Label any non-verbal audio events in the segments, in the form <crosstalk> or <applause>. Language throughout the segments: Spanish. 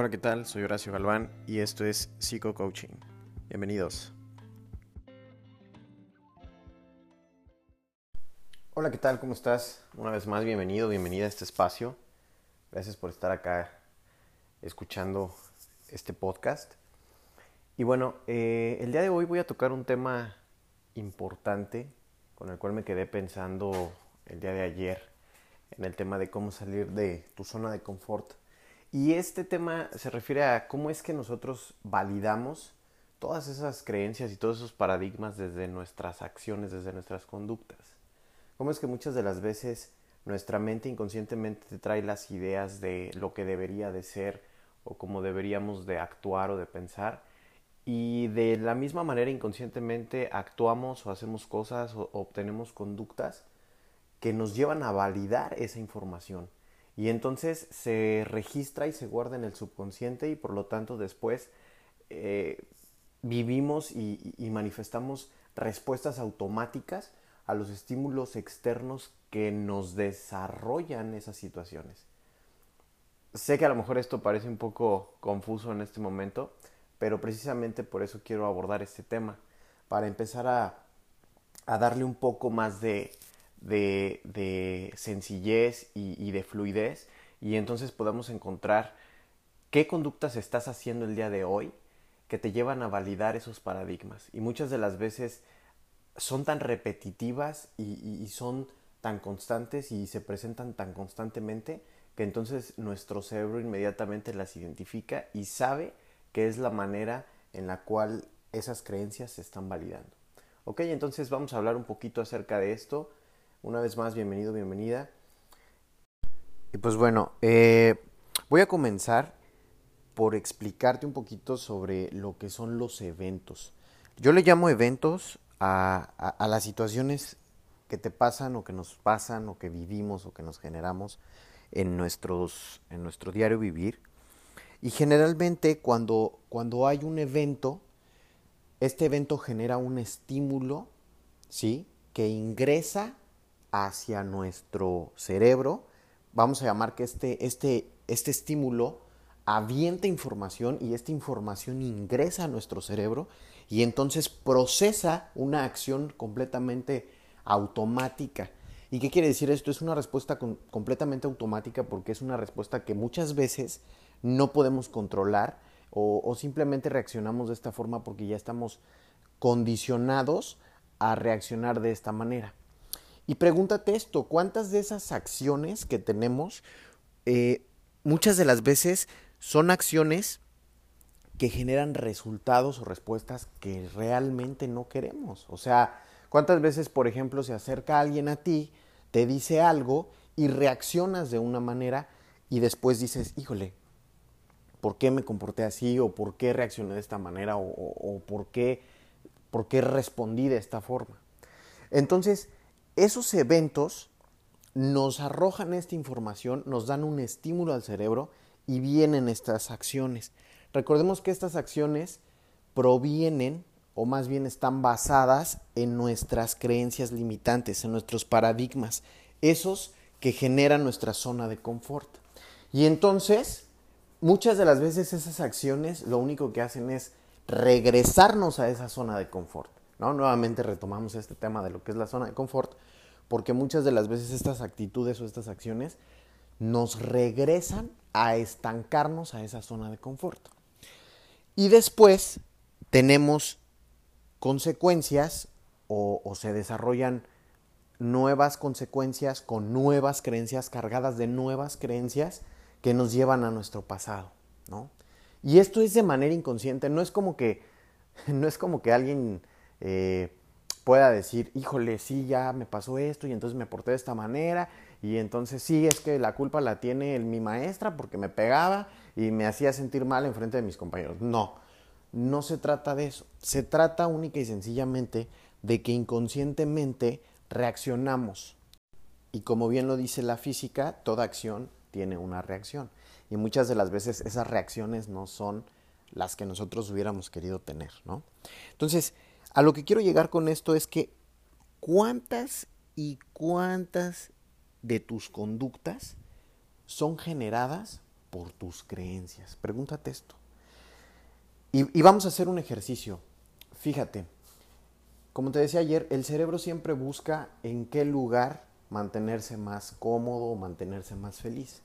Hola, ¿qué tal? Soy Horacio Galván y esto es Psico Coaching. Bienvenidos. Hola, ¿qué tal? ¿Cómo estás? Una vez más, bienvenido, bienvenida a este espacio. Gracias por estar acá escuchando este podcast. Y bueno, eh, el día de hoy voy a tocar un tema importante con el cual me quedé pensando el día de ayer en el tema de cómo salir de tu zona de confort. Y este tema se refiere a cómo es que nosotros validamos todas esas creencias y todos esos paradigmas desde nuestras acciones, desde nuestras conductas. Cómo es que muchas de las veces nuestra mente inconscientemente te trae las ideas de lo que debería de ser o cómo deberíamos de actuar o de pensar y de la misma manera inconscientemente actuamos o hacemos cosas o obtenemos conductas que nos llevan a validar esa información. Y entonces se registra y se guarda en el subconsciente y por lo tanto después eh, vivimos y, y manifestamos respuestas automáticas a los estímulos externos que nos desarrollan esas situaciones. Sé que a lo mejor esto parece un poco confuso en este momento, pero precisamente por eso quiero abordar este tema, para empezar a, darle un poco más de, de, sencillez y, y, de fluidez y entonces podamos encontrar qué conductas estás haciendo el día de hoy que te llevan a validar esos paradigmas. Y muchas de las veces son tan repetitivas y, y son tan constantes y se presentan tan constantemente que entonces nuestro cerebro inmediatamente las identifica y sabe que es la manera en la cual esas creencias se están validando. Ok, entonces vamos a hablar un poquito acerca de esto. Una vez más, bienvenido, bienvenida. Y pues bueno, eh, voy a comenzar por explicarte un poquito sobre lo que son los eventos. Yo le llamo eventos a, a, a las situaciones que te pasan o que nos pasan o que vivimos o que nos generamos en, nuestros, en nuestro diario vivir y generalmente cuando, cuando hay un evento, este evento genera un estímulo, ¿sí? Que ingresa hacia nuestro cerebro. Vamos a llamar que este, este, este estímulo avienta información y esta información ingresa a nuestro cerebro y entonces procesa una acción completamente automática. ¿Y qué quiere decir esto? Es una respuesta completamente automática porque es una respuesta que muchas veces no podemos controlar o, simplemente reaccionamos de esta forma porque ya estamos condicionados a reaccionar de esta manera. Y pregúntate esto, ¿cuántas de esas acciones que tenemos, eh, muchas de las veces son acciones que generan resultados o respuestas que realmente no queremos? O sea, ¿cuántas veces, por ejemplo, se acerca alguien a ti, te dice algo y reaccionas de una manera y después dices, híjole, por qué me comporté así o por qué reaccioné de esta manera o, por, qué, por qué respondí de esta forma. Entonces, esos eventos nos arrojan esta información, nos dan un estímulo al cerebro y vienen estas acciones. Recordemos que estas acciones provienen o más bien están basadas en nuestras creencias limitantes, en nuestros paradigmas, esos que generan nuestra zona de confort. Y entonces, muchas de las veces esas acciones lo único que hacen es regresarnos a esa zona de confort. ¿no? Nuevamente retomamos este tema de lo que es la zona de confort, porque muchas de las veces estas actitudes o estas acciones nos regresan a estancarnos a esa zona de confort. Y después tenemos consecuencias o, se desarrollan nuevas consecuencias con nuevas creencias cargadas de nuevas creencias que nos llevan a nuestro pasado, ¿no? Y esto es de manera inconsciente, no es como que, <laughs> no es como que alguien eh, pueda decir, híjole, sí, ya me pasó esto y entonces me porté de esta manera y entonces sí, es que la culpa la tiene mi maestra porque me pegaba y me hacía sentir mal en frente de mis compañeros. No, no se trata de eso, se trata única y sencillamente de que inconscientemente reaccionamos. Y como bien lo dice la física, toda acción tiene una reacción. Y muchas de las veces esas reacciones no son las que nosotros hubiéramos querido tener, ¿no? Entonces, a lo que quiero llegar con esto es que cuántas y cuántas de tus conductas son generadas por tus creencias. Pregúntate esto. Y, vamos a hacer un ejercicio. Fíjate, como te decía ayer, el cerebro siempre busca en qué lugar mantenerse más cómodo, mantenerse más feliz.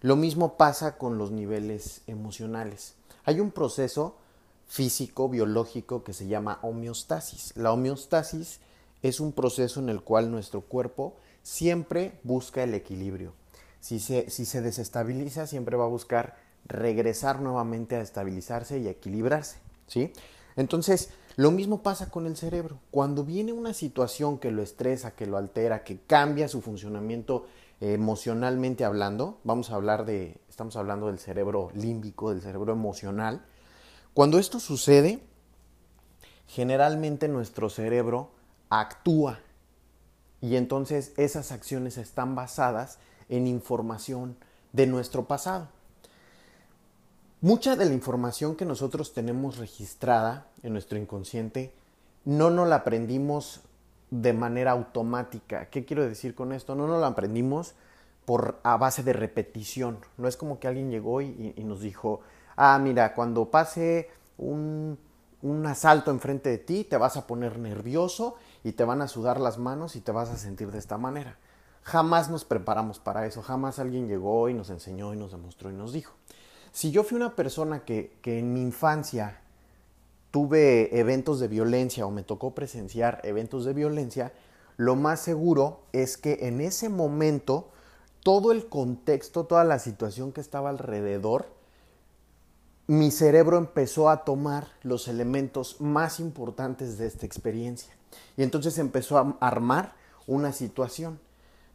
Lo mismo pasa con los niveles emocionales. Hay un proceso físico, biológico, que se llama homeostasis. La homeostasis es un proceso en el cual nuestro cuerpo siempre busca el equilibrio. Si se, si se desestabiliza, siempre va a buscar regresar nuevamente a estabilizarse y equilibrarse. ¿sí? Entonces, lo mismo pasa con el cerebro. Cuando viene una situación que lo estresa, que lo altera, que cambia su funcionamiento emocionalmente hablando, vamos a hablar de, estamos hablando del cerebro límbico, del cerebro emocional, cuando esto sucede, generalmente nuestro cerebro actúa y entonces esas acciones están basadas en información de nuestro pasado. Mucha de la información que nosotros tenemos registrada en nuestro inconsciente no nos la aprendimos de manera automática. ¿Qué quiero decir con esto? No nos la aprendimos por a base de repetición. No es como que alguien llegó y, y nos dijo, ah, mira, cuando pase un, un asalto enfrente de ti, te vas a poner nervioso y te van a sudar las manos y te vas a sentir de esta manera. Jamás nos preparamos para eso, jamás alguien llegó y nos enseñó y nos demostró y nos dijo. Si yo fui una persona que, que en mi infancia tuve eventos de violencia o me tocó presenciar eventos de violencia, lo más seguro es que en ese momento todo el contexto, toda la situación que estaba alrededor, mi cerebro empezó a tomar los elementos más importantes de esta experiencia. Y entonces empezó a armar una situación,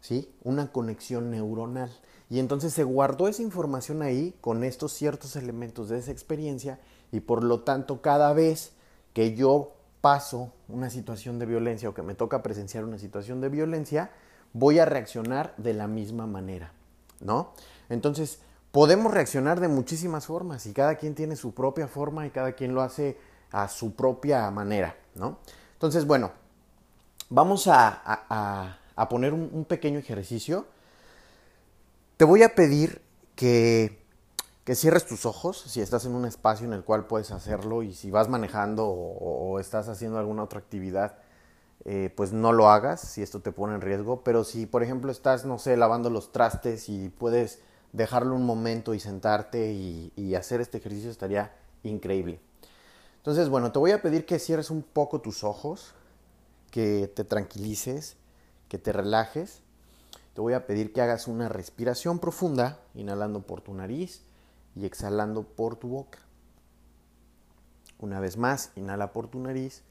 ¿sí? Una conexión neuronal. Y entonces se guardó esa información ahí con estos ciertos elementos de esa experiencia y por lo tanto cada vez que yo paso una situación de violencia o que me toca presenciar una situación de violencia, voy a reaccionar de la misma manera, ¿no? Entonces, podemos reaccionar de muchísimas formas y cada quien tiene su propia forma y cada quien lo hace a su propia manera, ¿no? Entonces, bueno, vamos a, poner un, pequeño ejercicio. Te voy a pedir que, cierres tus ojos si estás en un espacio en el cual puedes hacerlo y si vas manejando o, estás haciendo alguna otra actividad, eh, pues no lo hagas si esto te pone en riesgo. Pero si, por ejemplo, estás, no sé, lavando los trastes y puedes dejarlo un momento y sentarte y, hacer este ejercicio estaría increíble. Entonces, bueno, te voy a pedir que cierres un poco tus ojos, que te tranquilices, que te relajes. Te voy a pedir que hagas una respiración profunda, inhalando por tu nariz y exhalando por tu boca. Una vez más, inhala por tu nariz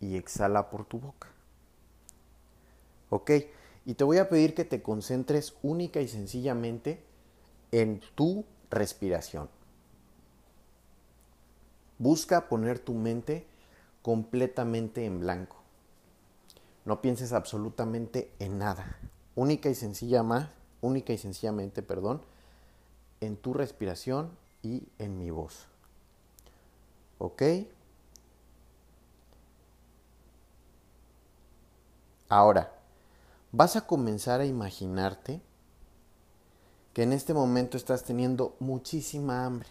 y exhala por tu boca. Ok, y te voy a pedir que te concentres única y sencillamente en tu respiración. Busca poner tu mente completamente en blanco. No pienses absolutamente en nada. Única y sencilla más, única y sencillamente, perdón, en tu respiración y en mi voz. ¿Ok? Ahora, vas a comenzar a imaginarte que en este momento estás teniendo muchísima hambre.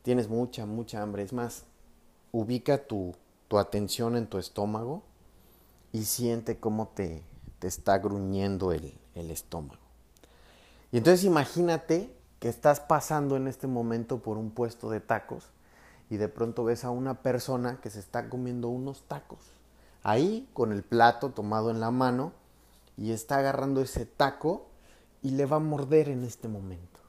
Tienes mucha, mucha hambre. Es más, ubica tu, tu atención en tu estómago y siente cómo te, te está gruñendo el, el estómago. Y entonces imagínate que estás pasando en este momento por un puesto de tacos y de pronto ves a una persona que se está comiendo unos tacos. Ahí con el plato tomado en la mano y está agarrando ese taco y le va a morder en este momento.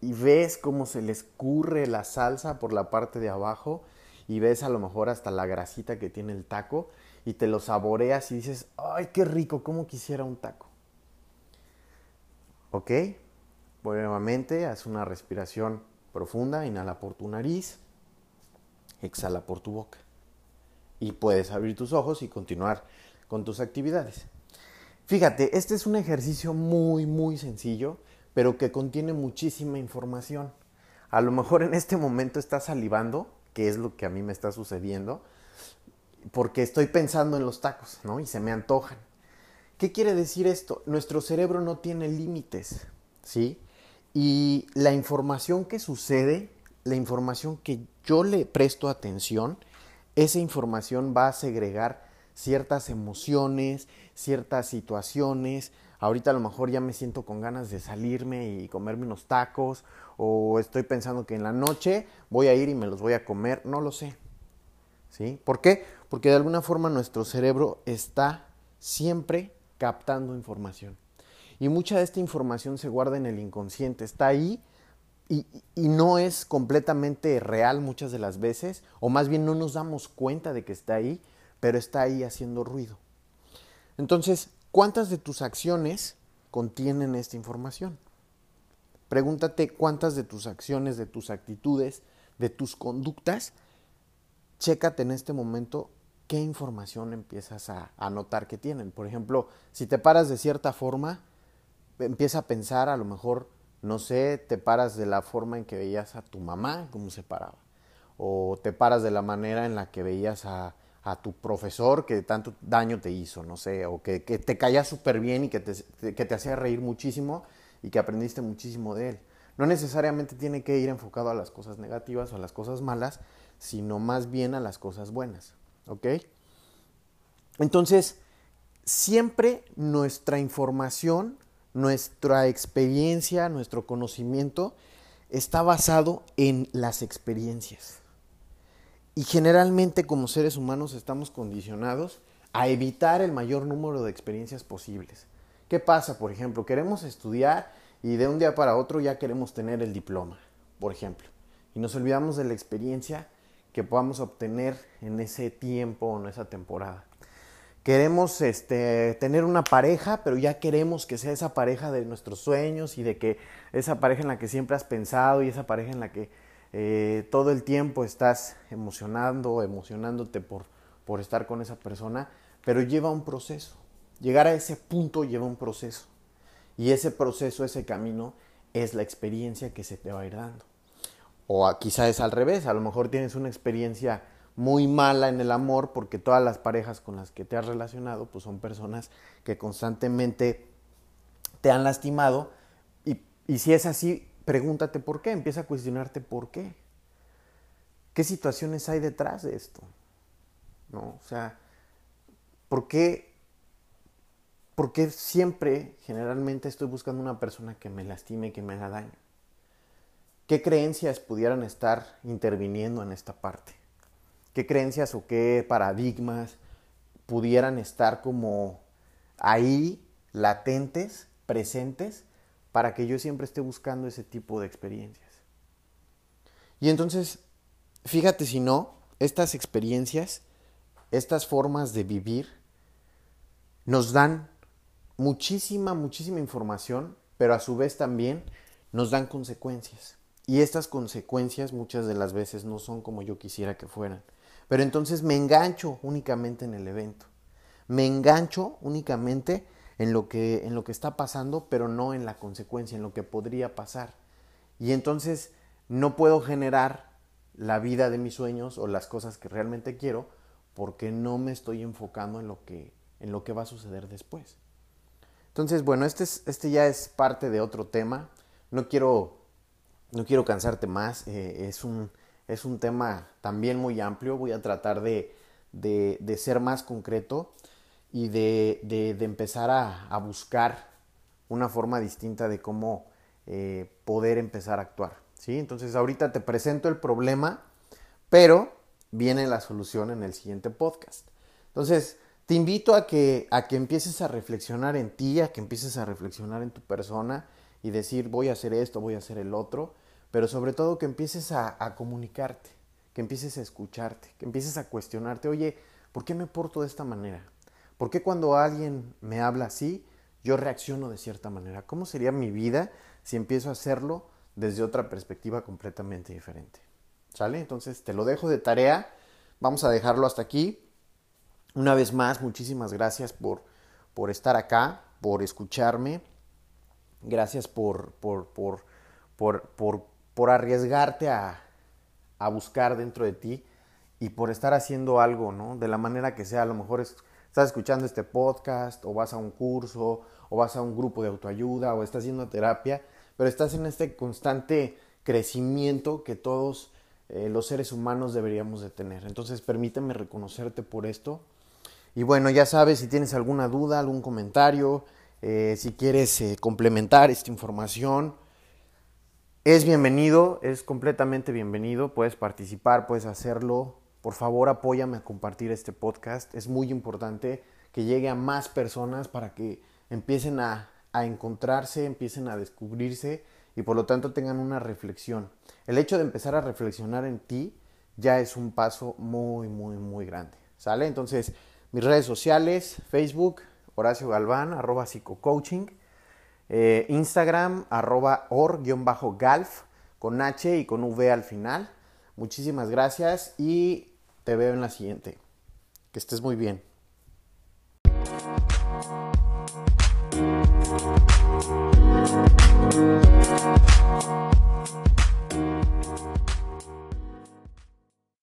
Y ves cómo se le escurre la salsa por la parte de abajo y ves a lo mejor hasta la grasita que tiene el taco y te lo saboreas y dices, ay, qué rico, cómo quisiera un taco. ¿Ok? Nuevamente, haz una respiración profunda, inhala por tu nariz, exhala por tu boca. Y puedes abrir tus ojos y continuar con tus actividades. Fíjate, este es un ejercicio muy, muy sencillo, pero que contiene muchísima información. A lo mejor en este momento estás salivando, que es lo que a mí me está sucediendo, porque estoy pensando en los tacos, ¿no? Y se me antojan. ¿Qué quiere decir esto? Nuestro cerebro no tiene límites, ¿sí? Y la información que sucede, la información que yo le presto atención, esa información va a segregar ciertas emociones, ciertas situaciones. Ahorita a lo mejor ya me siento con ganas de salirme y comerme unos tacos o estoy pensando que en la noche voy a ir y me los voy a comer, no lo sé. ¿Sí? ¿Por qué? Porque de alguna forma nuestro cerebro está siempre captando información. Y mucha de esta información se guarda en el inconsciente, está ahí y, y, no es completamente real muchas de las veces, o más bien no nos damos cuenta de que está ahí, pero está ahí haciendo ruido. Entonces, ¿cuántas de tus acciones contienen esta información? Pregúntate cuántas de tus acciones, de tus actitudes, de tus conductas, chécate en este momento qué información empiezas a, notar que tienen. Por ejemplo, si te paras de cierta forma, empieza a pensar, a lo mejor, no sé, te paras de la forma en que veías a tu mamá, cómo se paraba. O te paras de la manera en la que veías a, a tu profesor que tanto daño te hizo, no sé, o que, que te caía súper bien y que te, que te hacía reír muchísimo y que aprendiste muchísimo de él. No necesariamente tiene que ir enfocado a las cosas negativas o a las cosas malas, sino más bien a las cosas buenas. ¿Ok? Entonces, siempre nuestra información, nuestra experiencia, nuestro conocimiento está basado en las experiencias. Y generalmente como seres humanos estamos condicionados a evitar el mayor número de experiencias posibles. ¿Qué pasa, por ejemplo? Queremos estudiar y de un día para otro ya queremos tener el diploma, por ejemplo. Y nos olvidamos de la experiencia que podamos obtener en ese tiempo o en esa temporada. Queremos este, tener una pareja, pero ya queremos que sea esa pareja de nuestros sueños y de que esa pareja en la que siempre has pensado y esa pareja en la que eh, todo el tiempo estás emocionando, emocionándote por, por estar con esa persona, pero lleva un proceso. Llegar a ese punto lleva un proceso. Y ese proceso, ese camino, es la experiencia que se te va a ir dando. O quizá es al revés, a lo mejor tienes una experiencia muy mala en el amor porque todas las parejas con las que te has relacionado pues son personas que constantemente te han lastimado y si es así pregúntate por qué, empieza a cuestionarte por qué. ¿Qué situaciones hay detrás de esto? ¿No? O sea, ¿por qué, ¿por qué siempre, generalmente, estoy buscando una persona que me lastime, que me haga daño? ¿Qué creencias pudieran estar interviniendo en esta parte? ¿Qué creencias o qué paradigmas pudieran estar como ahí, latentes, presentes, para que yo siempre esté buscando ese tipo de experiencias. Y entonces, fíjate si no, estas experiencias, estas formas de vivir, nos dan muchísima, muchísima información, pero a su vez también nos dan consecuencias. Y estas consecuencias muchas de las veces no son como yo quisiera que fueran. Pero entonces me engancho únicamente en el evento. Me engancho únicamente en lo que, en lo que está pasando, pero no en la consecuencia, en lo que podría pasar. Y entonces no puedo generar la vida de mis sueños o las cosas que realmente quiero porque no me estoy enfocando en lo que, en lo que va a suceder después. Entonces, bueno, este, es, este ya es parte de otro tema. No quiero, no quiero cansarte más. Eh, es, un, es un tema también muy amplio. Voy a tratar de, de ser más concreto y de, de, empezar a, a, buscar una forma distinta de cómo eh, poder empezar a actuar. ¿sí? Entonces ahorita te presento el problema, pero viene la solución en el siguiente podcast. Entonces, te invito a que, a que empieces a reflexionar en ti, a que empieces a reflexionar en tu persona y decir voy a hacer esto, voy a hacer el otro, pero sobre todo que empieces a, a comunicarte, que empieces a escucharte, que empieces a cuestionarte, oye, ¿por qué me porto de esta manera? ¿Por qué cuando alguien me habla así, yo reacciono de cierta manera? ¿Cómo sería mi vida si empiezo a hacerlo desde otra perspectiva completamente diferente? ¿Sale? Entonces te lo dejo de tarea. Vamos a dejarlo hasta aquí. Una vez más, muchísimas gracias por, por estar acá, por escucharme. Gracias por, por, por, por, por, arriesgarte a, a buscar dentro de ti y por estar haciendo algo, ¿no? De la manera que sea, a lo mejor es estás escuchando este podcast o vas a un curso o vas a un grupo de autoayuda o estás haciendo terapia, pero estás en este constante crecimiento que todos eh, los seres humanos deberíamos de tener. Entonces permíteme reconocerte por esto. Y bueno, ya sabes, si tienes alguna duda, algún comentario, eh, si quieres eh, complementar esta información, es bienvenido, es completamente bienvenido, puedes participar, puedes hacerlo. Por favor, apóyame a compartir este podcast. Es muy importante que llegue a más personas para que empiecen a, a encontrarse, empiecen a descubrirse y por lo tanto tengan una reflexión. El hecho de empezar a reflexionar en ti ya es un paso muy, muy, muy grande. ¿Sale? Entonces, mis redes sociales, Facebook, Horacio Galván, arroba psicocoaching. Eh, Instagram, arroba or-galf, con H y con V al final. Muchísimas gracias y te veo en la siguiente. Que estés muy bien.